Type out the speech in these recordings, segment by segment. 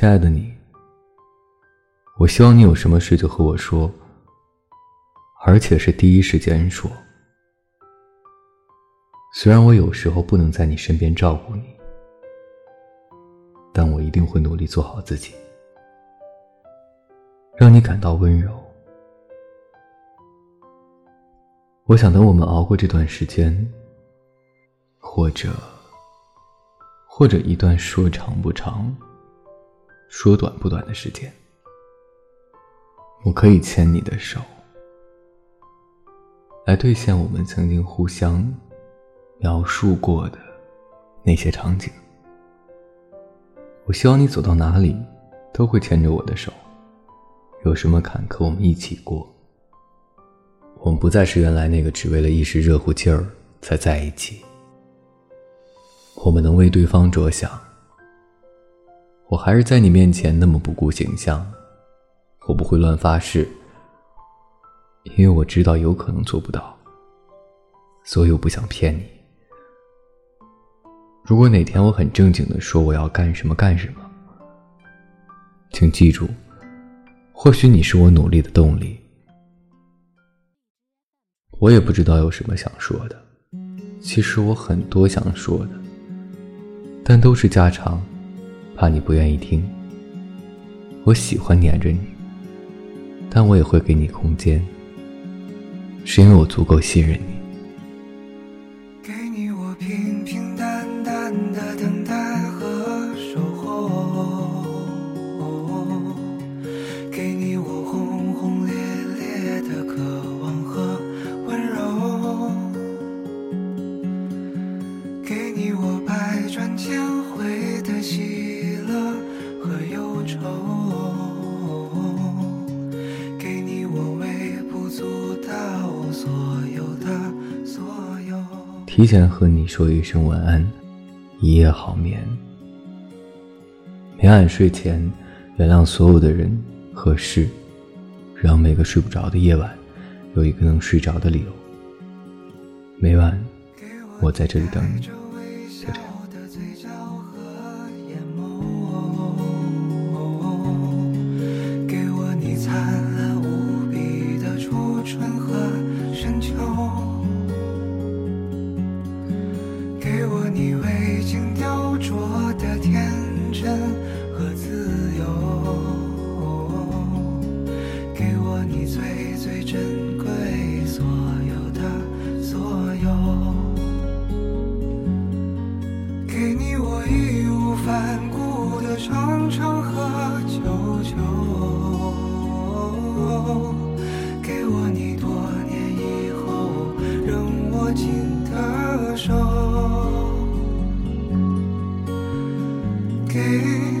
亲爱的你，我希望你有什么事就和我说，而且是第一时间说。虽然我有时候不能在你身边照顾你，但我一定会努力做好自己，让你感到温柔。我想等我们熬过这段时间，或者，或者一段说长不长。说短不短的时间，我可以牵你的手，来兑现我们曾经互相描述过的那些场景。我希望你走到哪里都会牵着我的手，有什么坎坷我们一起过。我们不再是原来那个只为了一时热乎劲儿才在一起，我们能为对方着想。我还是在你面前那么不顾形象，我不会乱发誓，因为我知道有可能做不到，所以我不想骗你。如果哪天我很正经的说我要干什么干什么，请记住，或许你是我努力的动力。我也不知道有什么想说的，其实我很多想说的，但都是家常。怕你不愿意听，我喜欢黏着你，但我也会给你空间，是因为我足够信任你。给你我平平淡淡的等待和守候，愁给你我微不足道所有的所有。提前和你说一声晚安，一夜好眠。每晚睡前，原谅所有的人和事，让每个睡不着的夜晚有一个能睡着的理由。每晚，我在这里等你。以未经雕琢。给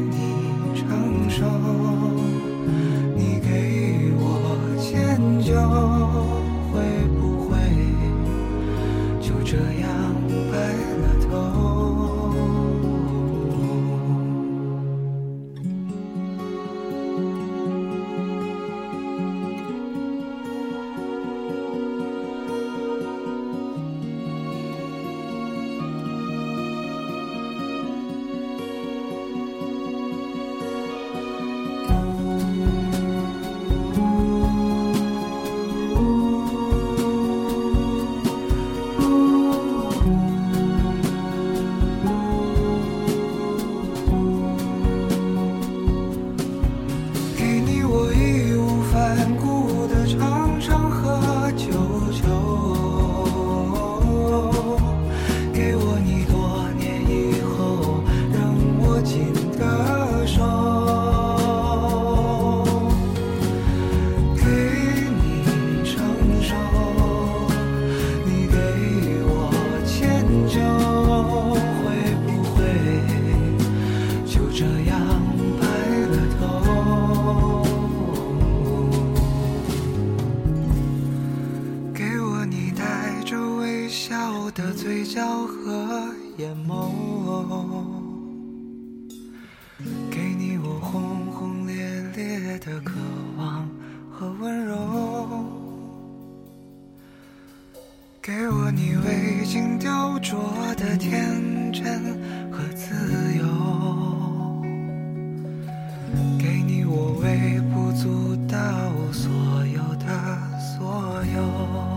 我的嘴角和眼眸，给你我轰轰烈烈的渴望和温柔，给我你未经雕琢的天真和自由，给你我微不足道所有的所有。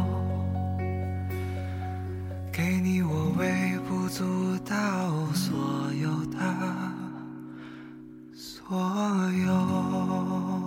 所有。